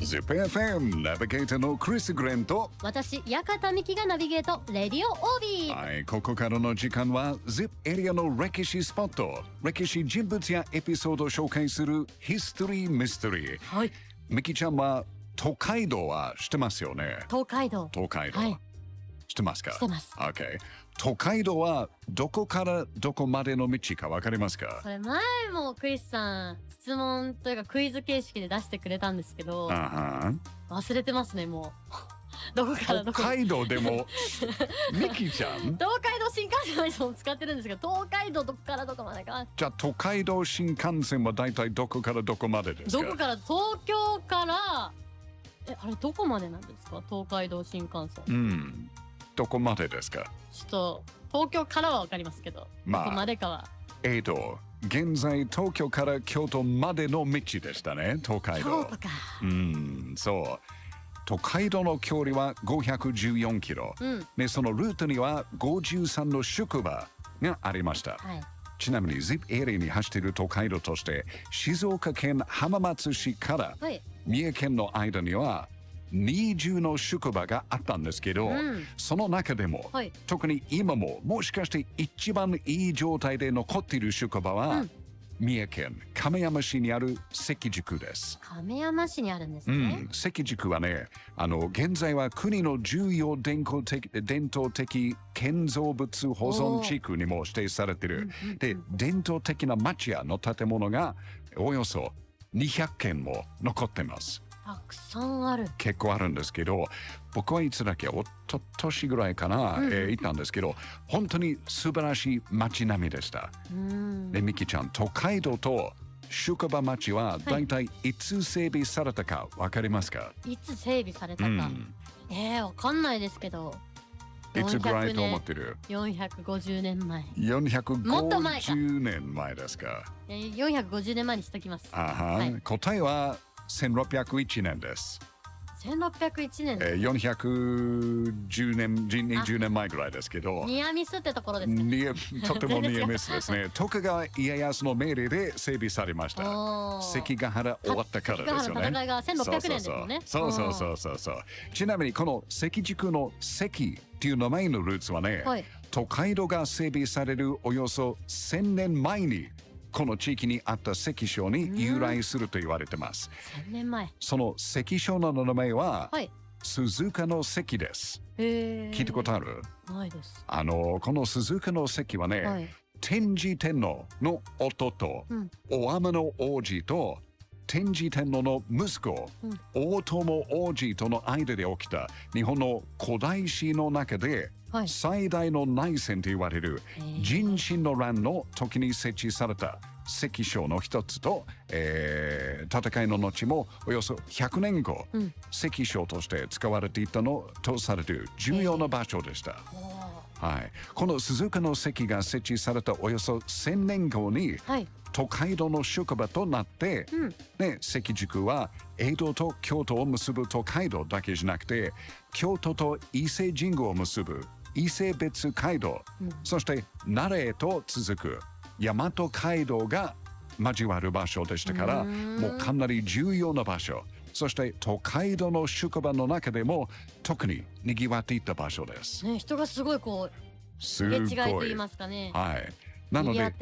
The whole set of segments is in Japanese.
ZIPFM ナビゲーターのクリス・グレンと私、館美希がナビゲート、レディオオービー。はい、ここからの時間は ZIP エリアの歴史スポット歴史人物やエピソードを紹介するヒストリー・ミステリーはい。ミキちゃんは東海道は知ってますよね？東海道。東海道、はい知ってますか？知ってます。OK 東海道はどこからどこまでの道かわかりますか？それ前もクリスさん、質問というかクイズ形式で出してくれたんですけど、あは忘れてますね、もう。どこからどこ北海道でも ミキちゃん？東海道新幹線の人も使ってるんですけど、東海道どこからどこまでか。じゃあ東海道新幹線は大体どこからどこまでですか？どこから、東京から、え、あれどこまでなんですか？東海道新幹線。うんどこまでですか？ちょっと、東京からはわかりますけど、まあどこまでかは。えーと現在東京から京都までの道でしたね東海道京都か。うんそう東海道の距離は514キロ、うん。ね、そのルートには53の宿場がありましたはい。ちなみに ZIP エリアに走っている東海道として静岡県浜松市からはい。三重県の間には20の宿場があったんですけど、うんその中でも、はい。特に今ももしかして一番いい状態で残っている宿場は、うん三重県亀山市にある関宿です。亀山市にあるんですうね。ん、関宿はねあの現在は国の重要伝統的伝統的建造物保存地区にも指定されているで伝統的な町屋の建物がおよそ200軒も残ってますたくさんある。結構あるんですけど僕はいつだっけおととしぐらいかな、うんえー行ったんですけど本当に素晴らしい街並みでしたうん。でミキちゃん東海道と宿場町は大体いつ整備されたか分かりますか、いつ整備されたか。うんえー、わかんないですけど。いつぐらいと思っ400てる？年450年前。もっと前か450年前ですか。えー、450年前にしときます。あは、はい答えは1601年です。1601年。えー、410年、20年前ぐらいですけど、ニアミスってところですか？ニアとてもニアミスですね。徳川家康の命令で整備されました。関ヶ原終わったからですよね。戦いが1600年ですもんねそうそうそうそうそうそう。ちなみにこの関宿の関っていう名前のルーツはね、はい。都会道が整備されるおよそ1000年前にこの地域にあった関所に由来すると言われてます。1000年前。その関所の名前は、はい。鈴鹿の関です。聞いたことある？ないです。あの、この鈴鹿の関はね、はい。天智天皇の弟、うん大天の王子と天智天皇の息子、うん大友王子との間で起きた日本の古代史の中ではい。最大の内戦と言われる人心の乱の時に設置された関所の一つと、えー戦いの後もおよそ100年後、うん関所として使われていたのとされる重要な場所でした。おはい、この鈴鹿の関が設置されたおよそ1000年後にーはい。都会道の宿場となって、うん。ね、関宿は江戸と京都を結ぶ都会道だけじゃなくて京都と伊勢神宮を結ぶ伊勢別街道、うんそして奈良へと続く大和街道が交わる場所でしたからもうかなり重要な場所そして都会道の宿場の中でも特に賑わっていた場所です。ね、人がすごいこう、す入れ違いとごい言いますかね。はい。なので。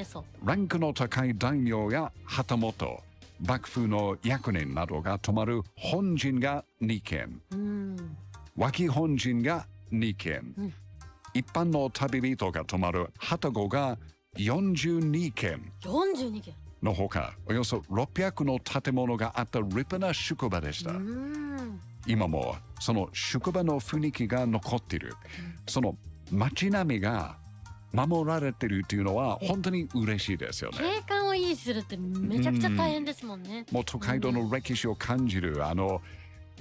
ランクの高い大名や旗本、幕府の役人などが泊まる本陣が2軒、うん。脇本陣が2軒、うん一般の旅人が泊まる旗子が42軒42件。のほか、およそ600の建物があった立派な宿場でした。うん。今もその宿場の雰囲気が残っている。その街並みが守られてるっていうのは本当に嬉しいですよね。景観を維持するってめちゃくちゃ大変ですもんね。もう都会道の歴史を感じる、あの、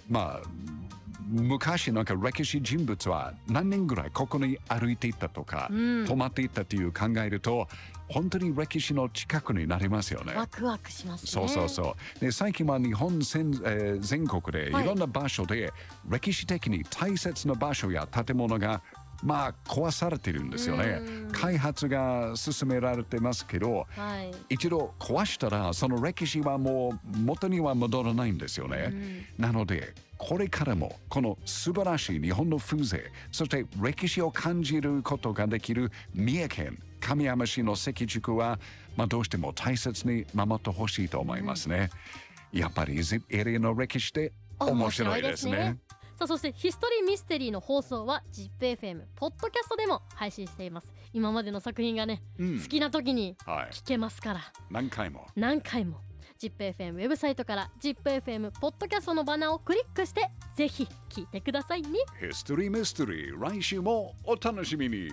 まあ、昔なんか歴史人物は何年ぐらいここに歩いていったとか、うん泊まっていったという考えると、本当に歴史の近くになりますよね。ワクワクしますね。そうそうそう。で最近は日本全,、えー全国でいろんな場所で歴史的に大切な場所や建物がまあ壊されてるんですよね。うん。開発が進められてますけどはい。一度壊したらその歴史はもう元には戻らないんですよね、うん。なのでこれからもこの素晴らしい日本の風情そして歴史を感じることができる三重県神山市の関宿は、まあ、どうしても大切に守ってほしいと思いますね、やっぱりエリアの歴史って面白いですねさあそしてヒストリーミステリーの放送は ZIPFM ポッドキャストでも配信しています。今までの作品がね、うん。好きな時にはい。聞けますから。何回も。何回も。ZIPFM ウェブサイトから ZIPFM ポッドキャストのバナーをクリックしてぜひ聞いてくださいね。ヒストリーミステリー来週もお楽しみに